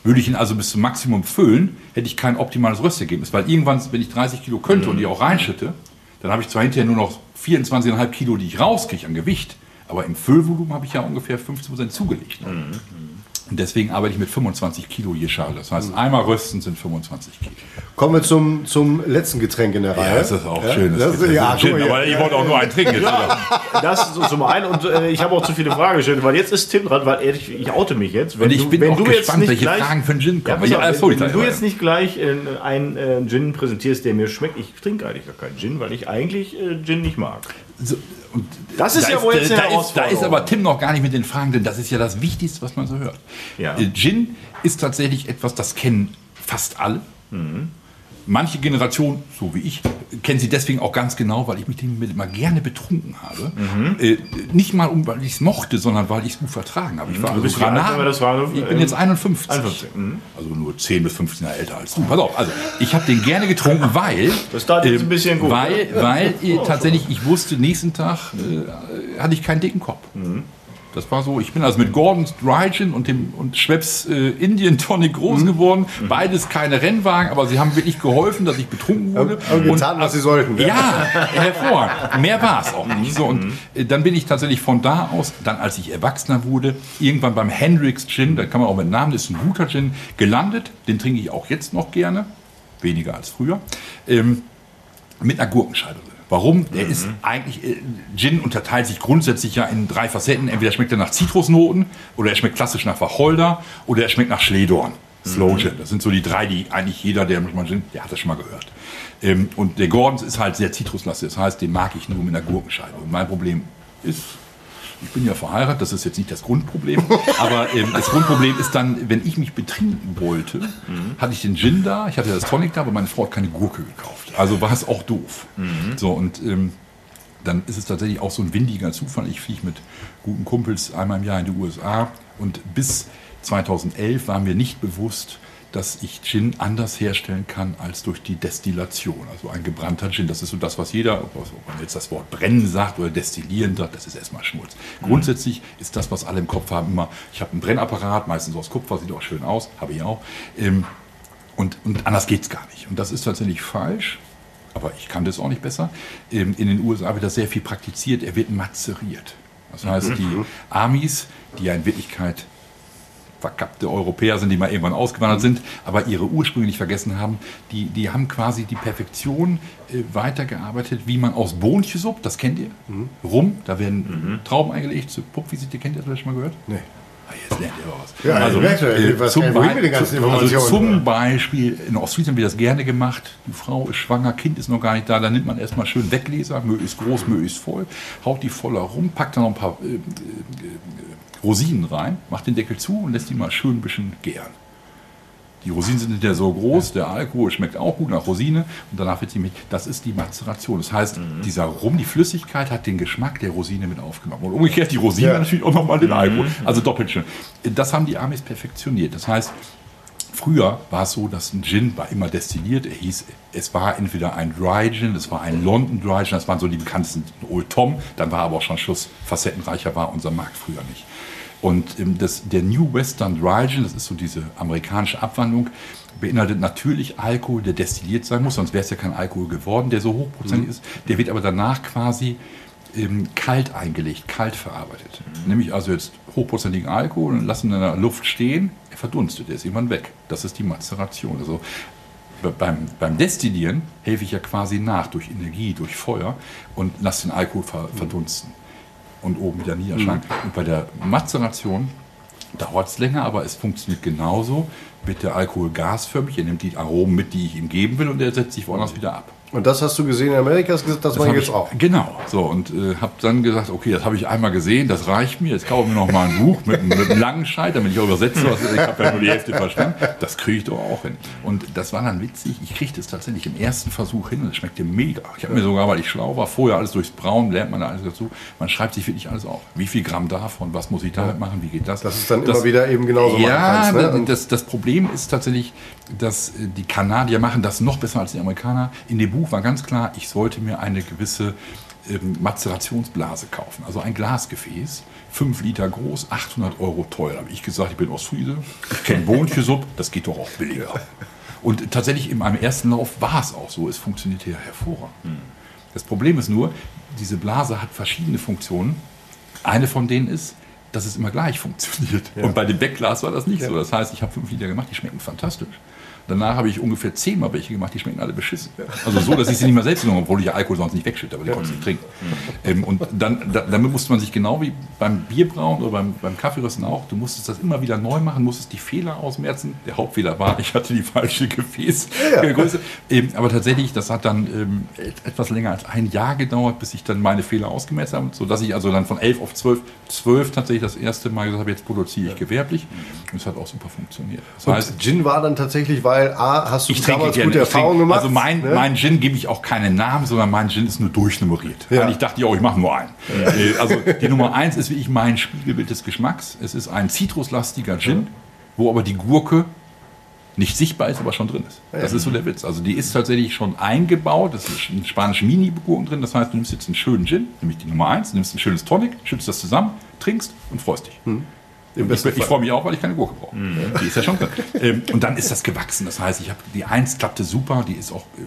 Würde ich ihn also bis zum Maximum füllen, hätte ich kein optimales Röstergebnis. Weil irgendwann, wenn ich 30 Kilo könnte und die auch reinschütte, dann habe ich zwar hinterher nur noch 24,5 Kilo, die ich rauskriege an Gewicht, aber im Füllvolumen habe ich ja ungefähr 15% zugelegt. Und deswegen arbeite ich mit 25 Kilo je Schale. Das heißt, einmal rösten sind 25 Kilo. Kommen wir zum, zum letzten Getränk in der Reihe. Ja, das ist auch schön. Das, ist ja, Gin, aber ich wollte auch nur einen trinken. Jetzt. Das so zum einen und äh, ich habe auch zu viele Fragen gestellt, weil jetzt ist Tim dran, weil ehrlich, ich oute mich jetzt. Wenn Und ich du, bin wenn auch du jetzt gespannt, nicht welche gleich, Fragen für einen Gin Ja, kommen. Ja, äh, sorry, wenn, wenn du jetzt nicht gleich äh, einen äh, Gin präsentierst, der mir schmeckt, ich trinke eigentlich gar keinen Gin, weil ich eigentlich äh, Gin nicht mag. So, und Das ist da ja wohl jetzt eine da ist, da ist aber Tim noch gar nicht mit den Fragen, denn das ist ja das Wichtigste, was man so hört. Ja. Äh, Gin ist tatsächlich etwas, das kennen fast alle. Mhm. Manche Generationen, so wie ich, kennen sie deswegen auch ganz genau, weil ich mich damit immer gerne betrunken habe. Mhm. Äh, nicht mal, um, weil ich es mochte, sondern weil ich es gut vertragen habe. Ich war also bist wie alt, waren? Ich bin jetzt 51. 51, mhm. Also nur 10 bis 15 Jahre älter als du. Pass auf, also ich habe den gerne getrunken, weil... Das startet jetzt ein bisschen gut, Weil, ne? weil äh, tatsächlich, ich wusste, nächsten Tag äh, hatte ich keinen dicken Kopf. Das war so, ich bin also mit Gordon's Dry Gin und dem und Schweppes äh, Indian Tonic groß geworden. Beides keine Rennwagen, aber sie haben wirklich geholfen, dass ich betrunken wurde. Haben getan, was sie sollten. Ja, hervorragend. Mehr war es auch nicht. So, und äh, dann bin ich tatsächlich von da aus, dann als ich Erwachsener wurde, irgendwann beim Hendrix Gin, da kann man auch mit Namen, das ist ein guter Gin, gelandet. Den trinke ich auch jetzt noch gerne. Weniger als früher. Ähm, mit einer Gurkenscheibe drin. Warum? Der ist eigentlich, äh, Gin unterteilt sich grundsätzlich ja in drei Facetten. Entweder schmeckt er nach Zitrusnoten, oder er schmeckt klassisch nach Wacholder, oder er schmeckt nach Schledorn. Slow Gin. Das sind so die drei, die eigentlich jeder, der mal Gin, der hat das schon mal gehört. Ähm, und der Gordons ist halt sehr zitruslastig. Das heißt, den mag ich nur mit einer Gurkenscheibe. Und mein Problem ist, ich bin ja verheiratet, das ist jetzt nicht das Grundproblem, [LAUGHS] aber ähm, das Grundproblem ist dann, wenn ich mich betrinken wollte, hatte ich den Gin da, ich hatte das Tonic da, aber meine Frau hat keine Gurke gekauft. Also war es auch doof. So und ähm, dann ist es tatsächlich auch so ein windiger Zufall. Ich fliege mit guten Kumpels einmal im Jahr in die USA und bis 2011 war mir nicht bewusst, dass ich Gin anders herstellen kann als durch die Destillation. Also ein gebrannter Gin, das ist so das, was jeder, ob man jetzt das Wort brennen sagt oder destillieren sagt, das ist erstmal Schmutz. Grundsätzlich ist das, was alle im Kopf haben, immer, ich habe einen Brennapparat, meistens aus Kupfer, sieht auch schön aus, habe ich auch. Ähm, und, und anders geht es gar nicht. Und das ist tatsächlich falsch, aber ich kann das auch nicht besser. Ähm, In den USA wird das sehr viel praktiziert, er wird mazeriert. Das heißt, die Amis, die ja in Wirklichkeit verkappte Europäer sind, die mal irgendwann ausgewandert sind, aber ihre Ursprünge nicht vergessen haben, die, die haben quasi die Perfektion äh, weitergearbeitet, wie man aus Bohnensuppe, das kennt ihr, rum, da werden Trauben eingelegt, Puppvisite, kennt ihr das vielleicht schon mal gehört? Nee. Ah, Jetzt lernt ihr was. Ja, merke, zum, also Beispiel, in Ostfriesland wird das gerne gemacht. Die Frau ist schwanger, Kind ist noch gar nicht da. Dann nimmt man erstmal schön Weggläser, möglichst groß, möglichst voll, haut die voller rum, packt dann noch ein paar äh, äh, äh, Rosinen rein, macht den Deckel zu und lässt die mal schön ein bisschen gären. Die Rosinen sind ja so groß, der Alkohol schmeckt auch gut nach Rosine und danach wird sie mit. Das ist die Mazeration. Das heißt, dieser Rum, die Flüssigkeit hat den Geschmack der Rosine mit aufgenommen. Und umgekehrt die Rosine Ja. natürlich auch nochmal den Alkohol. Also doppelt schön. Das haben die Amis perfektioniert. Das heißt, Früher war es so, dass ein Gin war immer destilliert. Er hieß, es war entweder ein Dry Gin, es war ein London Dry Gin, das waren so die bekanntesten Old Tom. Dann war aber auch schon Schluss. Facettenreicher war unser Markt früher nicht. Und ähm, das, der New Western Dry Gin, das ist so diese amerikanische Abwandlung, beinhaltet natürlich Alkohol, der destilliert sein muss, sonst wäre es ja kein Alkohol geworden, der so hochprozentig ist. Der wird aber danach quasi ähm, kalt eingelegt, kalt verarbeitet. Nämlich also jetzt hochprozentigen Alkohol und lassen in der Luft stehen, er verdunstet, er ist irgendwann weg. Das ist die Mazeration. Also be- beim, beim Destillieren helfe ich ja quasi nach durch Energie, durch Feuer und lasse den Alkohol ver, verdunsten und oben wieder niederschlagen. Und bei der Mazeration dauert es länger, aber es funktioniert genauso. Wird der Alkohol gasförmig, er nimmt die Aromen mit, die ich ihm geben will und er setzt sich woanders wieder ab. Und das hast du gesehen in Amerika, hast gesagt, das, Das war hab jetzt ich, auch. Genau, so und äh, habe dann gesagt, okay, das habe ich einmal gesehen, das reicht mir. Jetzt kaufe ich mir noch mal ein Buch mit, einem- mit einem langen Scheit, damit ich auch übersetze. Was, ich habe ja nur die Hälfte verstanden. Das kriege ich doch auch hin. Und das war dann witzig. Ich kriegte es tatsächlich im ersten Versuch hin und es schmeckte mega. Ich habe mir sogar, weil ich schlau war, vorher alles durchs Brauen lernt man da alles dazu. Man schreibt sich wirklich alles auf. Wie viel Gramm davon? Was muss ich damit machen? Wie geht das? Dass es dann immer wieder eben genauso ja, kannst, ne? das, das Problem ist tatsächlich, dass äh, die Kanadier machen das noch besser als die Amerikaner. In dem Buch war ganz klar, ich sollte mir eine gewisse ähm, Mazerationsblase kaufen, also ein Glasgefäß, 5 Liter groß, 800 Euro teuer. Da habe ich gesagt, ich bin Ostfriese, ich kenne Bohnensuppe, das geht doch auch billiger. Und tatsächlich in meinem ersten Lauf war es auch so, es funktioniert hier hervorragend. Das Problem ist nur, diese Blase hat verschiedene Funktionen. Eine von denen ist, dass es immer gleich funktioniert. Und bei dem Beckglas war das nicht so. Das heißt, ich habe fünf Liter gemacht, die schmecken fantastisch. Danach habe ich ungefähr zehnmal welche gemacht, die schmecken alle beschissen. Also so, dass ich sie nicht mehr selbst genommen habe, obwohl ich ja Alkohol sonst nicht wegschütte, aber die konnte ich nicht trinken. Ähm, und dann, da, damit musste man sich genau wie beim Bierbrauen oder beim, beim Kaffeerösten auch, du musstest das immer wieder neu machen, musstest die Fehler ausmerzen. Der Hauptfehler war, ich hatte die falsche Gefäßgröße. Ähm, aber tatsächlich, das hat dann ähm, etwas länger als ein Jahr gedauert, bis ich dann meine Fehler ausgemerzt habe, sodass ich also dann von 11 auf 12, 12 tatsächlich das erste Mal gesagt habe, jetzt produziere ich gewerblich. Und es hat auch super funktioniert. Das heißt, Und Gin war dann tatsächlich, weil A, hast du ich damals gerne. gute Ich Erfahrungen gemacht? Also mein, ne? mein Gin gebe ich auch keinen Namen, sondern mein Gin ist nur durchnummeriert. Ja. Weil ich dachte, ja, ich mache nur einen. Äh, Also die Nummer eins ist wirklich mein Spiegelbild des Geschmacks. Es ist ein zitruslastiger Gin, wo aber die Gurke nicht sichtbar ist, aber schon drin ist. Das ist so der Witz. Also die ist tatsächlich schon eingebaut. Das ist ein spanische Mini-Gurken drin. Das heißt, du nimmst jetzt einen schönen Gin, nämlich die Nummer eins, nimmst ein schönes Tonic, schützt das zusammen, trinkst und freust dich. Im Ich, besten ich freue mich auch, weil ich keine Gurke brauche. Die ist ja schon ähm, und dann ist das gewachsen. Das heißt, ich habe die Eins klappte super, die ist auch äh,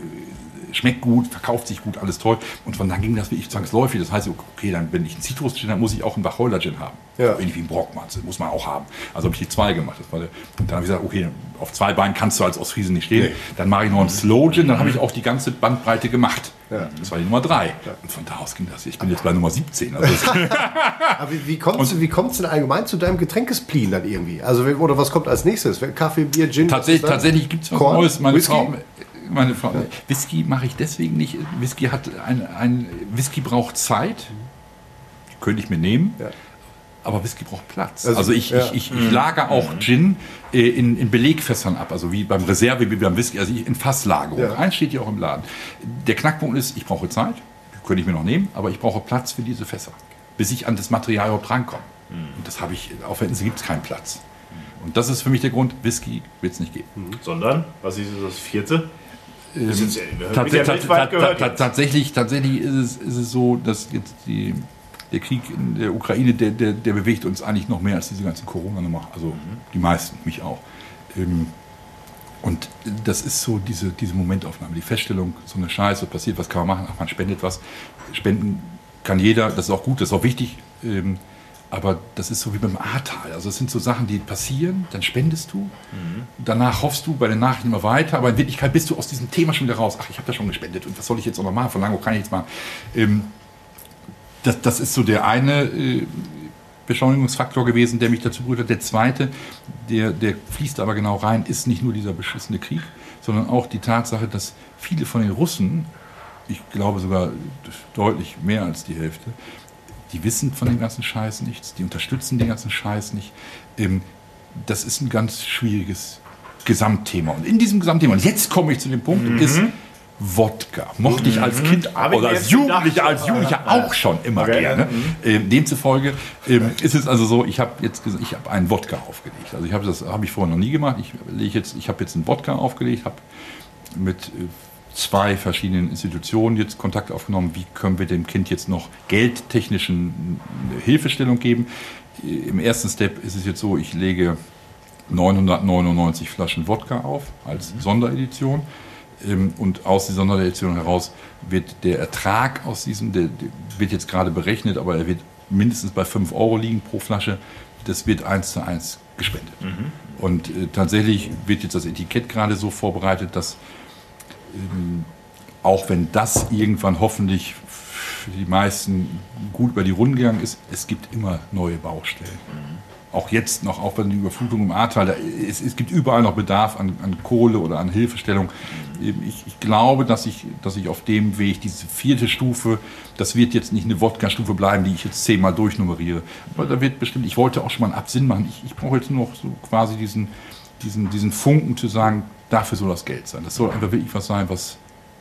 schmeckt gut, verkauft sich gut, alles toll. Und von dann ging das wirklich zwangsläufig. Das heißt, okay, dann wenn ich einen Zitrus-Gin, dann muss ich auch einen Wacholder-Gin haben. Ja. Ähnlich wie ein Brockmann, muss man auch haben. Also habe ich die zwei gemacht. Und dann habe ich gesagt, okay, auf zwei Beinen kannst du als Ostfriesen nicht stehen. Nee. Dann mache ich noch einen Slow-Gin, dann habe ich auch die ganze Bandbreite gemacht. Ja. Das war die Nummer drei. Und von da aus ging das. Ich bin jetzt bei Nummer 17. Also [LAUGHS] Aber wie, wie kommst du, wie kommst du denn allgemein zu deinem Getränkespleen dann irgendwie? Also, oder was kommt als nächstes? Kaffee, Bier, Gin? Tatsächlich, tatsächlich gibt es was Korn? Neues. Meine Whisky? Frau, meine Frau, Whisky mache ich deswegen nicht. Whisky hat ein, ein Whisky braucht Zeit. Könnte ich mir nehmen. Ja. Aber Whisky braucht Platz. Also, Also, ich, ja. ich, ich, ich lagere auch Gin äh, in, in Belegfässern ab, also wie beim Reserve, wie beim Whisky, also in Fasslagerung. Ja. Eins steht hier auch im Laden. Der Knackpunkt ist, ich brauche Zeit, die könnte ich mir noch nehmen, aber ich brauche Platz für diese Fässer, bis ich an das Material überhaupt rankomme. Und das habe ich, auf der Insel gibt es keinen Platz. Und das ist für mich der Grund, Whisky wird es nicht geben. Sondern, was ist das vierte? Ist, Tats- tats- tats-. Tatsächlich, tatsächlich ist es, ist es so, dass jetzt die, der Krieg in der Ukraine, der, der, der bewegt uns eigentlich noch mehr als diese ganzen Corona-Nummer. Also die meisten, mich auch. Ähm, Und das ist so diese, diese Momentaufnahme, die Feststellung, so eine Scheiße, passiert, was kann man machen? Ach, man spendet was. Spenden kann jeder, das ist auch gut, das ist auch wichtig. Ähm, Aber das ist so wie beim Ahrtal. Also es sind so Sachen, die passieren, dann spendest du. Danach hoffst du bei den Nachrichten immer weiter, aber in Wirklichkeit bist du aus diesem Thema schon wieder raus. Ach, ich habe da schon gespendet und was soll ich jetzt auch noch machen? Von Lango kann ich jetzt machen. Ähm, das, das ist so der eine äh, Beschleunigungsfaktor gewesen, der mich dazu berührt hat. Der zweite, der, der fließt aber genau rein, ist nicht nur dieser beschissene Krieg, sondern auch die Tatsache, dass viele von den Russen, ich glaube sogar deutlich mehr als die Hälfte, die wissen von dem ganzen Scheiß nichts, die unterstützen den ganzen Scheiß nicht. Ähm, das ist ein ganz schwieriges Gesamtthema. Und in diesem Gesamtthema, und jetzt komme ich zu dem Punkt, ist Wodka. Mochte ich als Kind Hab ich oder als Jugendlicher, als Jugendlicher auch schon immer Okay. gerne. Ähm, demzufolge ähm, ist es also so, ich habe jetzt ich habe einen Wodka aufgelegt. Also ich habe das habe ich vorher noch nie gemacht. Ich lege jetzt ich habe jetzt einen Wodka aufgelegt, habe mit äh, zwei verschiedenen Institutionen jetzt Kontakt aufgenommen. Wie können wir dem Kind jetzt noch geldtechnischen äh, Hilfestellung geben? Äh, Im ersten Step ist es jetzt so, ich lege 999 Flaschen Wodka auf als Sonderedition. Ähm, Und aus dieser Sonderedition heraus wird der Ertrag aus diesem, der, der wird jetzt gerade berechnet, aber er wird mindestens bei 5 Euro liegen pro Flasche. Das wird eins zu eins gespendet. Und äh, tatsächlich wird jetzt das Etikett gerade so vorbereitet, dass ähm, auch wenn das irgendwann hoffentlich für die meisten gut über die Runden gegangen ist, es gibt immer neue Baustellen. Auch jetzt noch, auch bei den Überflutungen im Ahrtal, da, es, es gibt überall noch Bedarf an, an Kohle oder an Hilfestellung. Ich, ich glaube, dass ich, dass ich auf dem Weg, diese vierte Stufe, das wird jetzt nicht eine Wodka-Stufe bleiben, die ich jetzt zehnmal durchnummeriere. Aber da wird bestimmt, ich wollte auch schon mal einen Absinn machen. Ich, ich brauche jetzt nur noch so quasi diesen, diesen, diesen Funken zu sagen, dafür soll das Geld sein. Das soll einfach wirklich was sein, was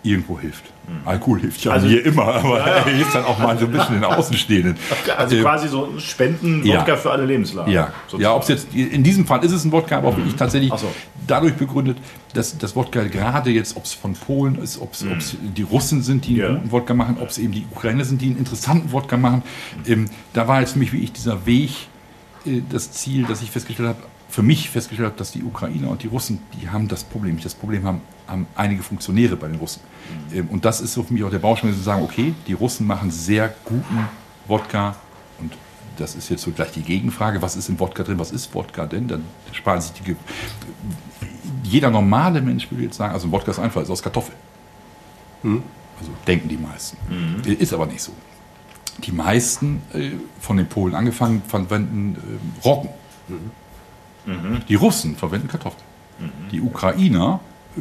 irgendwo hilft. Alkohol hilft ja Also- mir immer, aber er hilft dann auch mal so ein bisschen den Außenstehenden. Also Äh, quasi so ein Spenden ja. Wodka für alle Lebenslagen. ja, sozusagen. ja ob es jetzt in diesem Fall ist es ein Wodka, aber auch wirklich tatsächlich so. dadurch begründet, dass das Wodka gerade jetzt, ob es von Polen ist, ob es die Russen sind, die einen Ja. guten Wodka machen, ob es eben die Ukrainer sind, die einen interessanten Wodka machen. Ähm, da war jetzt für mich wie ich dieser Weg äh, das Ziel, dass ich festgestellt habe, für mich festgestellt habe, dass die Ukrainer und die Russen, die haben das Problem nicht. Das Problem haben, haben einige Funktionäre bei den Russen. Ähm, und das ist so für mich auch der Baustein, zu sagen, okay, die Russen machen sehr guten Wodka und das ist jetzt so gleich die Gegenfrage, was ist im Wodka drin, was ist Wodka denn? Dann sparen sich die. Ge Jeder normale Mensch würde jetzt sagen, also ein Wodka ist einfach, ist aus Kartoffeln. Also denken die meisten. Ist aber nicht so. Die meisten, äh, von den Polen angefangen, verwenden äh, Roggen. Die Russen verwenden Kartoffeln. Die Ukrainer äh,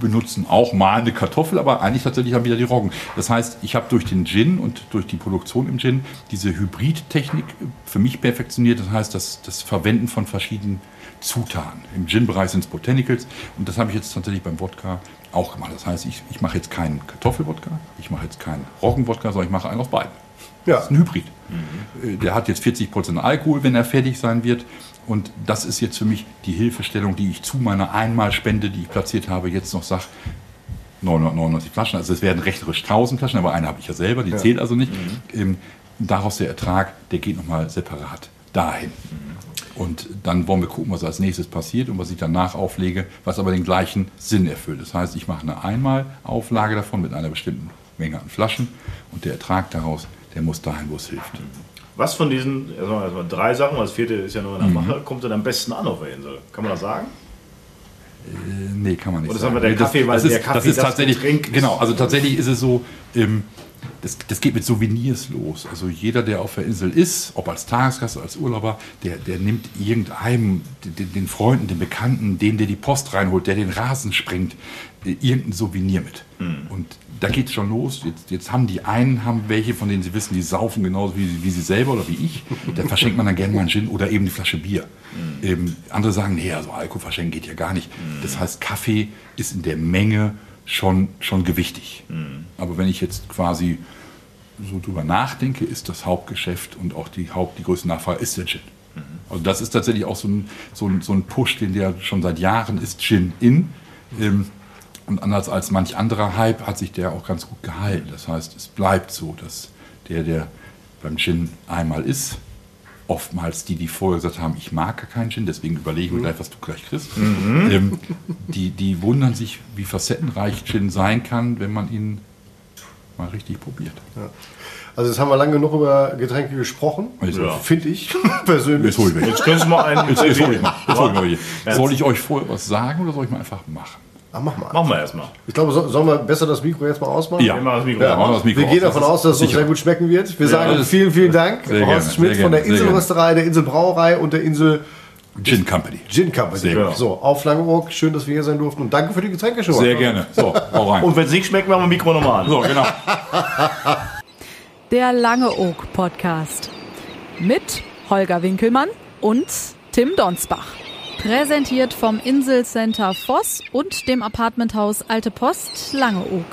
benutzen auch mal eine Kartoffel, aber eigentlich tatsächlich haben wieder die Roggen. Das heißt, ich habe durch den Gin und durch die Produktion im Gin diese Hybridtechnik äh, für mich perfektioniert. Das heißt, das, das Verwenden von verschiedenen Zutaten. Im Gin-Bereich sind es Botanicals und das habe ich jetzt tatsächlich beim Wodka auch gemacht. Das heißt, ich, ich mache jetzt keinen Kartoffelwodka, ich mache jetzt keinen Roggenwodka, sondern ich mache einen aus beiden. Ja. Das ist ein Hybrid. Äh, Der hat jetzt 40% Alkohol, wenn er fertig sein wird. Und das ist jetzt für mich die Hilfestellung, die ich zu meiner Einmalspende, die ich platziert habe, jetzt noch sage, 999 Flaschen. Also es werden rechterisch 1000 Flaschen, aber eine habe ich ja selber, die zählt also nicht. Ähm, daraus der Ertrag, der geht nochmal separat dahin. Und dann wollen wir gucken, was als nächstes passiert und was ich danach auflege, was aber den gleichen Sinn erfüllt. Das heißt, ich mache eine Einmalauflage davon mit einer bestimmten Menge an Flaschen und der Ertrag daraus, der muss dahin, wo es hilft. Was von diesen, also erstmal drei Sachen, das vierte ist ja noch in Mhm. der Mache, kommt denn am besten an auf der Insel? Kann man das sagen? Äh, Nee, kann man nicht Oder sagen. wir der Nee, das, Kaffee, weil das ist, der Kaffee das ist das tatsächlich, Getränk genau, also tatsächlich ist es so, ähm, das, das geht mit Souvenirs los. Also jeder, der auf der Insel ist, ob als Tagesgast oder als Urlauber, der, der nimmt irgendeinem, den, den Freunden, den Bekannten, den, der die Post reinholt, der den Rasen springt, äh, irgendein Souvenir mit. Hm. Und da geht es schon los. Jetzt, jetzt haben die einen haben welche, von denen sie wissen, die saufen genauso wie, wie sie selber oder wie ich. Dann verschenkt man dann gerne mal einen Gin oder eben die Flasche Bier. Hm. Ähm, andere sagen, nee, also Alkohol verschenken geht ja gar nicht. Das heißt, Kaffee ist in der Menge schon, schon gewichtig. Hm. Aber wenn ich jetzt quasi so drüber nachdenke, ist das Hauptgeschäft und auch die Haupt, die größte Nachfrage ist der Gin. Also das ist tatsächlich auch so ein, so ein, so ein Push, den der schon seit Jahren ist, Gin in. Ähm, und anders als manch anderer Hype hat sich der auch ganz gut gehalten. Das heißt, es bleibt so, dass der, der beim Gin einmal ist, oftmals die, die vorher gesagt haben, ich mag gar keinen Gin, deswegen überlege ich mir gleich, was du gleich kriegst, ähm, die, die wundern sich, wie facettenreich Gin sein kann, wenn man ihn mal richtig probiert. Also jetzt haben wir lange genug über Getränke gesprochen, Also, Ja. finde ich [LAUGHS] persönlich. Jetzt hol ich mich. Jetzt können Sie mal einen. Jetzt, jetzt hol ich mal. Jetzt hol ich mal hier. Ja. Soll ich euch vorher was sagen oder soll ich mal einfach machen? Ah, mach mal. Machen wir erstmal. Ich glaube, so, sollen wir besser das Mikro jetzt mal ausmachen? Ja, Wir machen das Mikro Ja, das Mikro wir gehen aus. davon aus, dass es uns sehr gut schmecken wird. Wir sagen das- vielen, vielen Dank. Sehr Horst gerne, Schmidt von der Inselrösterei, der Inselbrauerei und der Insel Gin Company. Gin Company. Sehr gut. So, auf Langeoog. Schön, dass wir hier sein durften. Und danke für die Getränke schon. mal. Sehr gerne. So, hau rein. Und wenn es nicht schmeckt, machen wir Mikro nochmal an. So, genau. Der Lange Oak Podcast. Mit Holger Winkelmann und Tim Donsbach. Präsentiert vom Inselcenter Voss und dem Apartmenthaus Alte Post Langeoog.